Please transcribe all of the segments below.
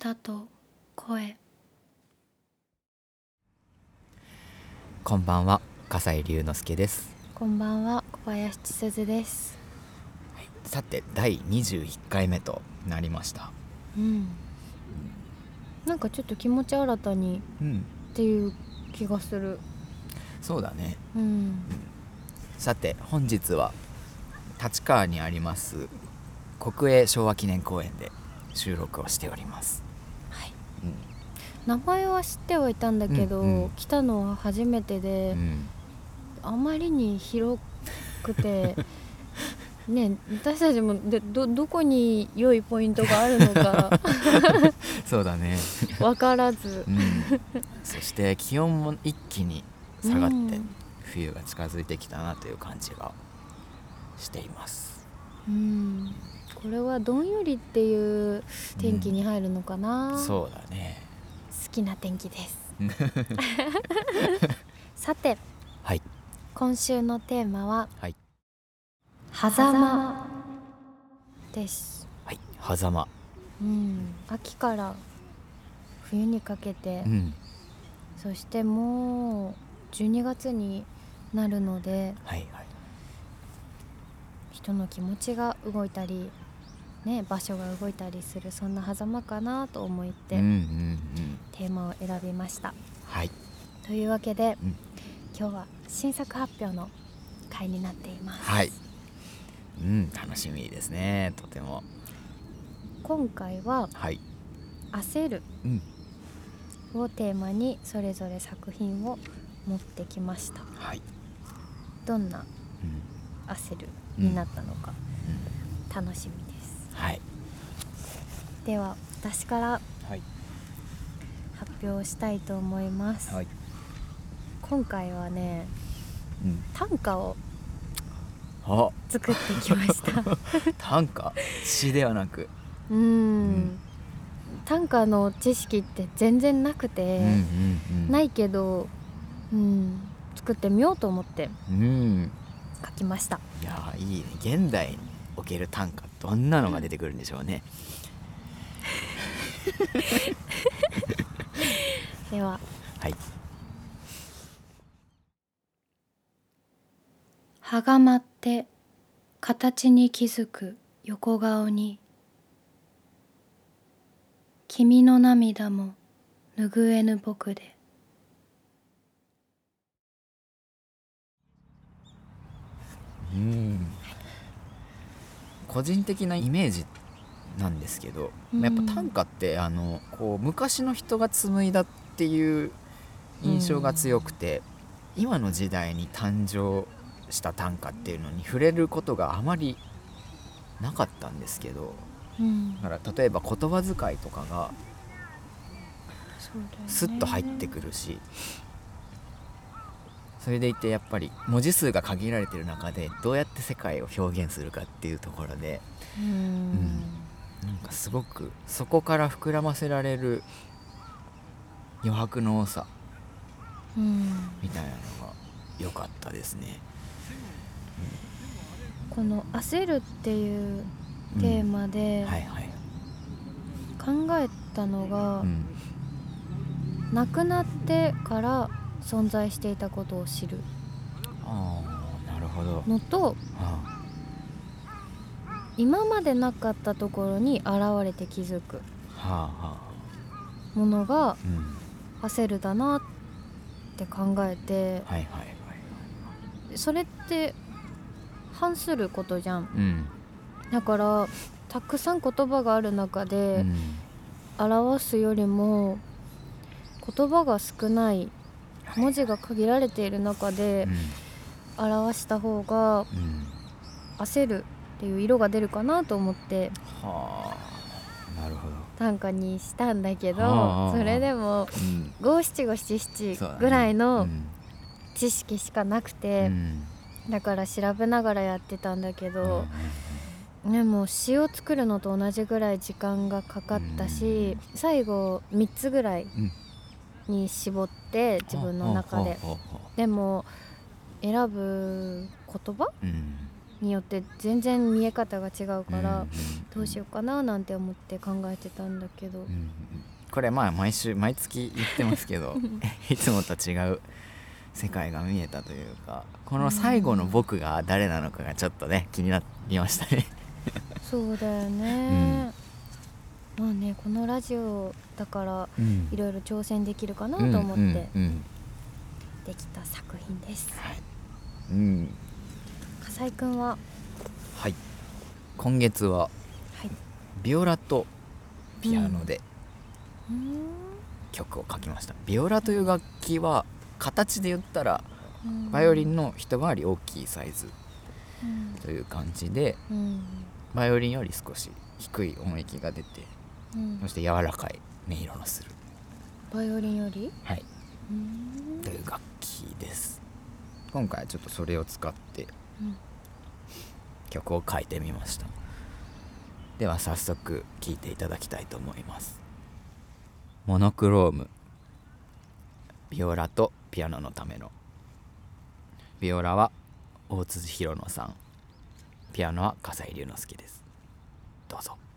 歌と声。こんばんは笠井龍之介です。こんばんは小林千鈴です。さて第21回目となりました。うん。なんかちょっと気持ち新たにうん。っていう気がする。そうだね。うん。さて本日は立川にあります国営昭和記念公園で収録をしております、はいうん名前は知ってはいたんだけど、うんうん。来たのは初めてで、うん。あまりに広くて ね私たちもでどどこに良いポイントがあるのか そうだね、分からず。うん、そして気温も一気に下がってうん。冬が近づいてきたなという感じがしています。うん。これはどんよりっていう天気に入るのかな、そうだね好きな天気です。さてはい。今週のテーマははい。狭間。です。はい狭間。うん。秋から冬にかけて、うん。そしてもう12月になるのではいはい。人の気持ちが動いたり、ね、場所が動いたりするそんな狭間かなと思って、うんうんうん。テーマを選びました。はい。というわけで、うん。今日は新作発表の回になっています、はい。うん楽しみですね。とても。今回ははい「焦るうん」をテーマにそれぞれ作品を持ってきました。はい。どんなうん「焦る」になったのかうん。楽しみはい。では私からはい。発表したいと思います、はい。今回はねうん。短歌をあ。作ってきました。短歌？詩ではなく。うーんん。短歌の知識って全然なくて、うんうん。ないけど、うん、作ってみようと思ってうん。書きました。いやーいいね。現代における短歌どんなのが出てくるんでしょうね。では。はい「はがまって形に気づく横顔に君の涙も拭えぬ僕で」個人的なイメージなんですけど、うん。やっぱ短歌ってあのこう昔の人が紡いだっていう印象が強くて、今の時代に誕生した短歌っていうのに触れることがあまりなかったんですけどうん。だから例えば言葉遣いとかがスッと入ってくるしそれでいてやっぱり文字数が限られてる中でどうやって世界を表現するかっていうところでうん。なんかすごくそこから膨らませられる余白の多さうん。みたいなのが良かったですね。この「焦る」っていうテーマではいはい。考えたのが、うん。亡くなってから存在していたことを知るなるほど。のとあ今までなかったところに現れて気づく。ものがうん焦るだなって考えて。それって反することじゃんうん。だからたくさん言葉がある中うでん表すよりも言葉が少ない文字が限られている中で表した方が焦るっていう色が出るかなと思って。はあ。なるほど。短歌にしたんだけどはあそれでもうん。五七五七七ねぐらいうのん知識しかなくうて、ん。だから調べながらやってたんだけうんど、でも詩を作るのと同じぐらい時間がかかったし、最後3つぐらいうんに絞って自分の中で。でも選ぶ言葉？によって全然見え方が違うから、うんどうしようかななんて思って考えてたんだけど、これまあ毎週毎月言ってますけど いつもと違う世界が見えたというかこの最後の僕が誰なのかがちょっとね気になりましたね。そうだよね、まあねこのラジオだからうん。いろいろ挑戦できるかなと思ってできた作品です、はい、うん。笠井くんは？はい、今月ははい。ビオラとピアノで曲を書きました、ビオラという楽器は形で言ったらうん。バイオリンの一回り大きいサイズうん。という感じでうん。バイオリンより少し低い音域が出てうん。そして柔らかい音色のする、バイオリンより？はい、という楽器です。今回はちょっとそれを使ってうん。曲を書いてみました。では早速聴いていただきたいと思います。モノクローム。ビオラとピアノのための。ビオラは大辻弘野さん。ピアノは笠井龍之介です。どうぞ「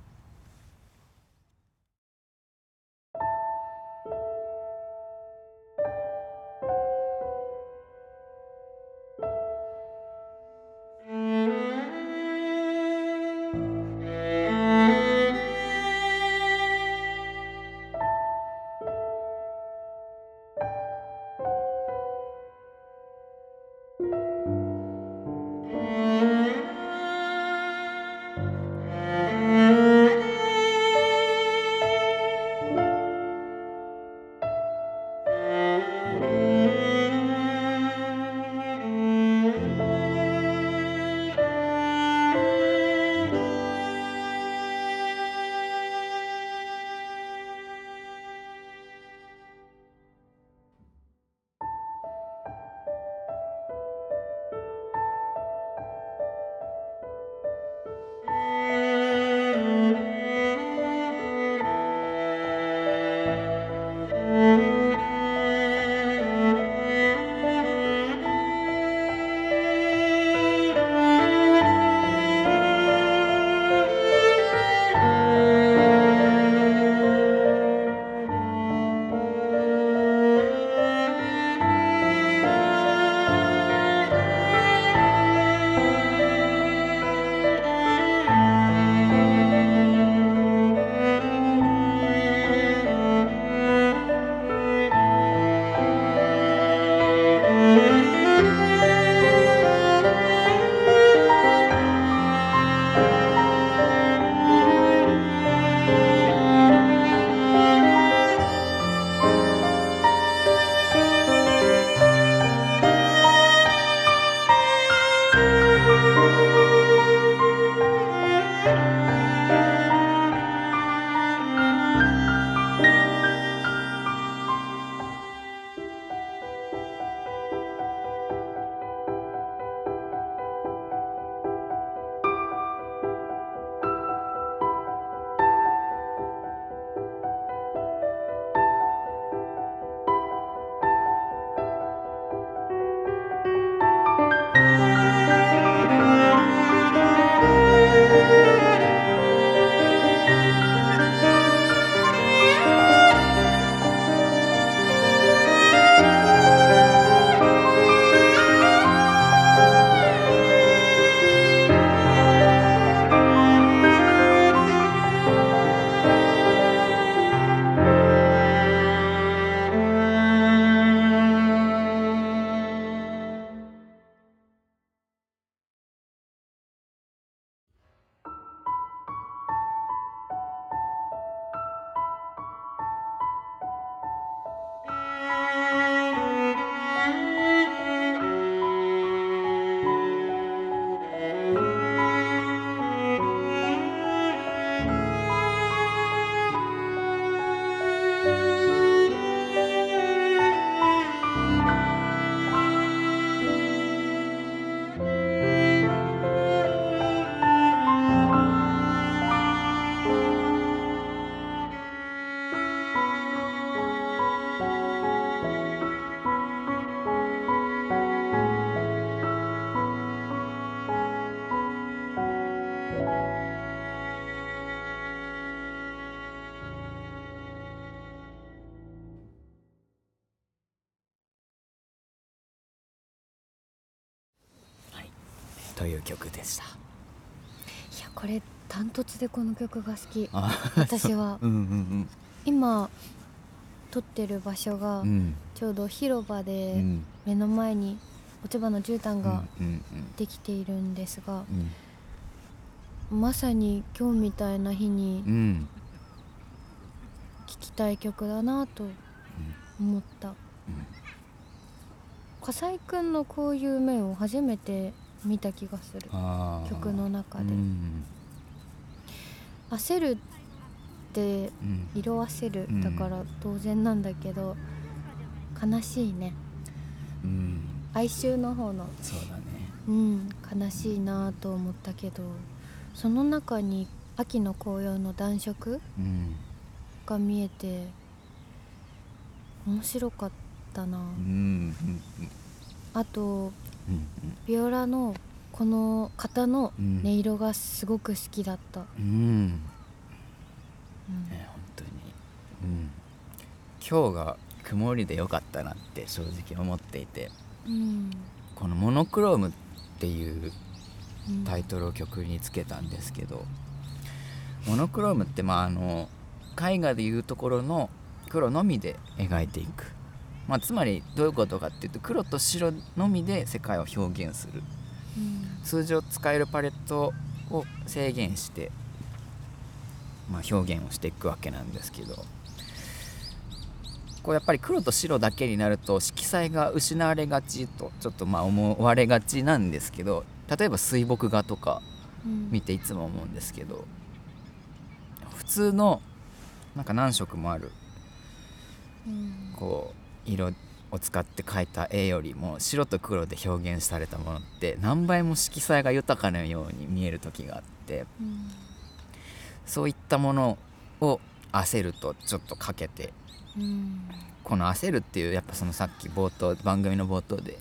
いう曲でした。いやこれダントツでこの曲が好き。あ私は。う。んうん今撮ってる場所がちょうど広場うでん。目の前に落ち葉の絨毯ができているんですがうん。まさに今日みたいな日にうん。聴きたい曲だなと思った。笠井くんのこういう面を初めて見た気がする。曲の中で。うん。焦るってうん。色あせるうんだから当然なんだけど悲しいね。うん。哀愁の方の。そうだね。うん悲しいなと思ったけどその中に秋の紅葉の暖色うん。が見えて面白かったな。うんうんあとうんビオラのこの型のうん音色がすごく好きだった、うん。うん。ね本当に。うん。今日が曇りでよかったなって正直思っていて。うん。この「モノクローム」っていううん。タイトルを曲につけたんですけどモノクロームってまああの絵画でいうところの黒のみで描いていく、まあ、つまりどういうことかっていうと黒と白のみで世界を表現する。うん。通常使えるパレットを制限して、まあ、表現をしていくわけなんですけど。こうやっぱり黒と白だけになると色彩が失われがちとちょっとまあ思われがちなんですけど例えば水墨画とかうん。見ていつも思うんですけど普通のなんか何色もある。うん。こう色を使って描いた絵よりも白と黒で表現されたものって何倍も色彩が豊かなように見える時があってうんそういったものを焦るとちょっとかけてうんこの焦るっていうやっぱそのさっき冒頭番組の冒頭で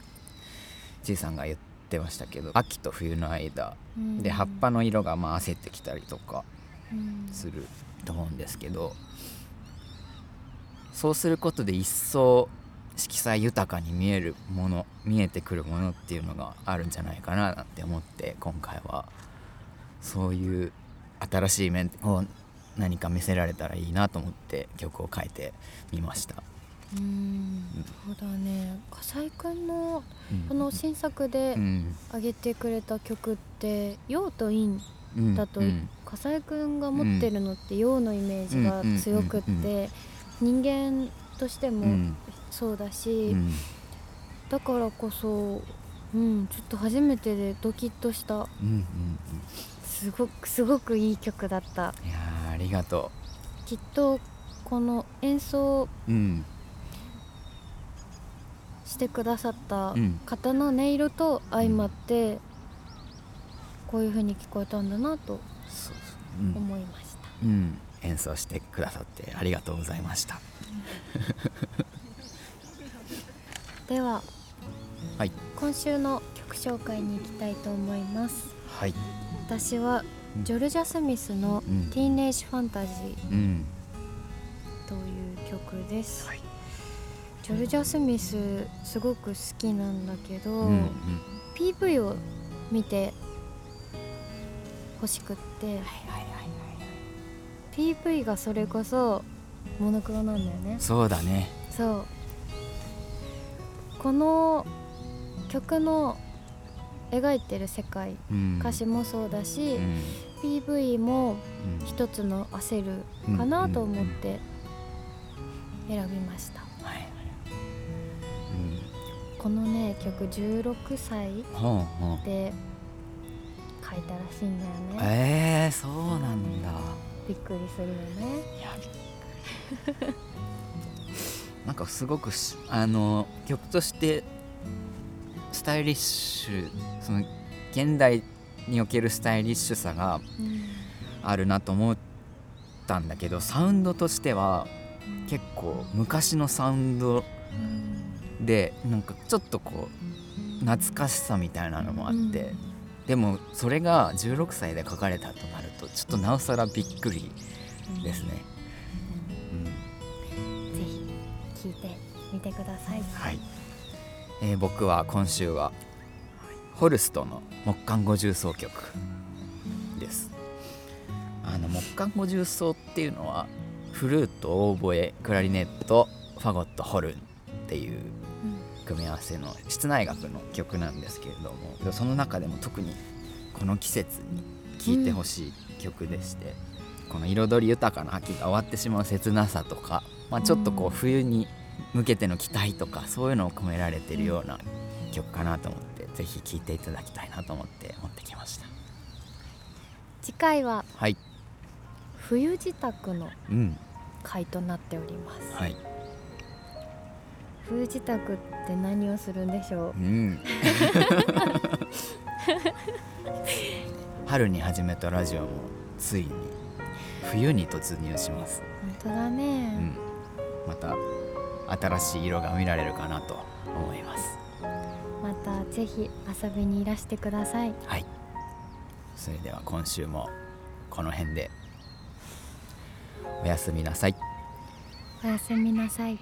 じいさんが言ってましたけど秋と冬の間うん。で葉っぱの色がまあ焦ってきたりとかうんすると思うんですけどそうすることで一層色彩豊かに見えるもの見えてくるものっていうのがあるんじゃないかななんて思って今回はそういう新しい面を何か見せられたらいいなと思って曲を書いてみました。うんそうだね。笠井くんのうんこの新作でうん上げてくれた曲って陽と陰うんだとうん。笠井くんが持ってるのって陽のイメージが強くっうんうんて人間としてもうん。そうだうしん。だからこそうんちょっと初めてでドキッとした。うんうんすごくすごくいい曲だった。うんいやーありがときっとこの演奏ううんしてくださったうん。方の音色と相まってこういう風に聞こえたんだなと思いました。うん、演奏してくださってありがとうございました。でははい、今週の曲紹介に行きたいと思います。はい、私はうん。ジョルジャ・スミスのうん「ティーネージ・ファンタジーうん、」という曲です、はい。ジョルジャ・スミスすごく好きなんだけど、うん、うん、PV を見て欲しくって、PV がそれこそモノクロなんだよね。そうだね。そう。この曲の描いてる世界うん、歌詞もそうだし、うん、PV もうん、一つの焦るかなと思って選びました、このね曲16歳。で書いたらしいんだよね。えー、そうなんだ。びっくりするよね。いや。なんかすごくしあの曲としてスタイリッシュその現代におけるスタイリッシュさがうんあるなと思ったんだけどサウンドとしては結構昔のサウンドうん。でなんかちょっとこう懐かしさみたいなのもあって、うん。でもそれが16歳で書かれたとなるとちょっとなおさらびっくりですね。うんぜひ聴いてみてください。はい、えー僕は今週はホルストの木管五重奏曲です。あの木管五重奏っていうのはフルートオーボエクラリネットファゴットホルンっていう組み合わせの室内楽の曲なんですけれどもその中でも特にこの季節に聴いてほしい曲でして、この彩り豊かな秋が終わってしまう切なさとか、まあ、ちょっとこう冬に向けての期待とかそういうのを込められてるような曲かなと思ってぜひ聴いていただきたいなと思って持ってきました。次回ははい。冬支度のうん。回となっております、はい。冬支度って何をするんでしょうん 春に始めたラジオもついに冬に突入します、う本当だうね、ん、また新しい色が見られるかなと思います。またぜひ遊びにいらしてください。はい。それでは今週もこの辺で。おやすみなさい。おやすみなさい